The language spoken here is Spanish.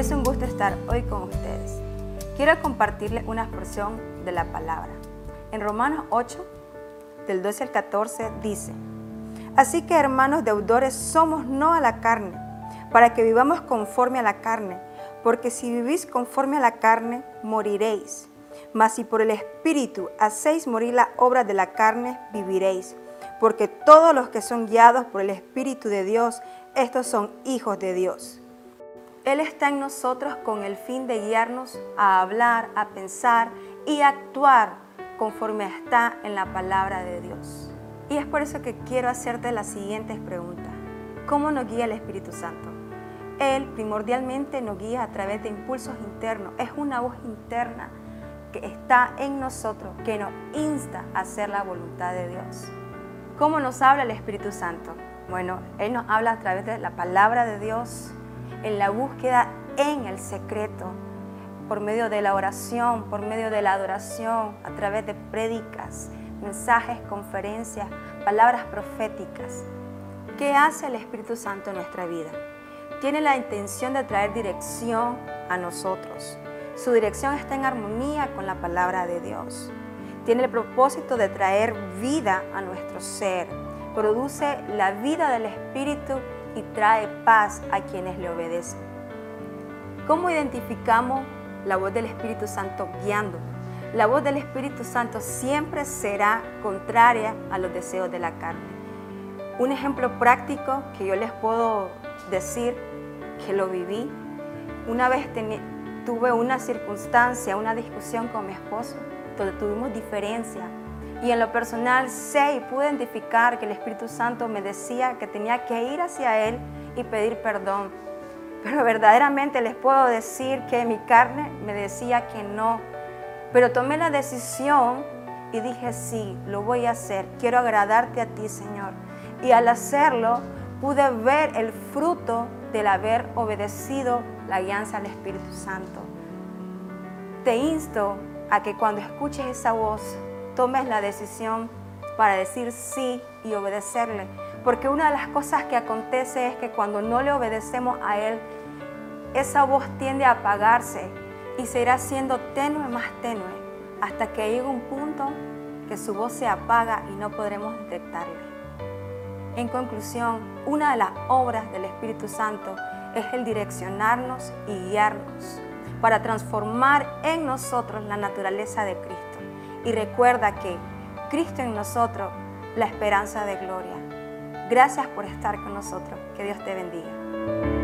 Es un gusto estar hoy con ustedes. Quiero compartirles una porción de la palabra. En Romanos 8, del 12 al 14, dice, Así que hermanos deudores somos no a la carne, para que vivamos conforme a la carne, porque si vivís conforme a la carne, moriréis. Mas si por el Espíritu hacéis morir la obra de la carne, viviréis. Porque todos los que son guiados por el Espíritu de Dios, estos son hijos de Dios. Él está en nosotros con el fin de guiarnos a hablar, a pensar y a actuar conforme está en la palabra de Dios. Y es por eso que quiero hacerte las siguientes preguntas. ¿Cómo nos guía el Espíritu Santo? Él primordialmente nos guía a través de impulsos internos. Es una voz interna que está en nosotros, que nos insta a hacer la voluntad de Dios. ¿Cómo nos habla el Espíritu Santo? Bueno, Él nos habla a través de la palabra de Dios, en la búsqueda en el secreto, por medio de la oración, por medio de la adoración, a través de prédicas, mensajes, conferencias, palabras proféticas. ¿Qué hace el Espíritu Santo en nuestra vida? Tiene la intención de traer dirección a nosotros. Su dirección está en armonía con la palabra de Dios. Tiene el propósito de traer vida a nuestro ser. Produce la vida del Espíritu y trae paz a quienes le obedecen. ¿Cómo identificamos la voz del Espíritu Santo guiando? La voz del Espíritu Santo siempre será contraria a los deseos de la carne. Un ejemplo práctico que yo les puedo decir que lo viví, una vez tuve una circunstancia, una discusión con mi esposo, donde tuvimos diferencia. Y en lo personal sé y pude identificar que el Espíritu Santo me decía que tenía que ir hacia Él y pedir perdón. Pero verdaderamente les puedo decir que mi carne me decía que no. Pero tomé la decisión y dije, sí, lo voy a hacer. Quiero agradarte a ti, Señor. Y al hacerlo, pude ver el fruto del haber obedecido la guianza al Espíritu Santo. Te insto a que cuando escuches esa voz, tomes la decisión para decir sí y obedecerle. Porque una de las cosas que acontece es que cuando no le obedecemos a Él, esa voz tiende a apagarse y se irá siendo tenue más tenue hasta que llegue un punto que su voz se apaga y no podremos detectarla. En conclusión, una de las obras del Espíritu Santo es el direccionarnos y guiarnos para transformar en nosotros la naturaleza de Cristo. Y recuerda que Cristo en nosotros, la esperanza de gloria. Gracias por estar con nosotros. Que Dios te bendiga.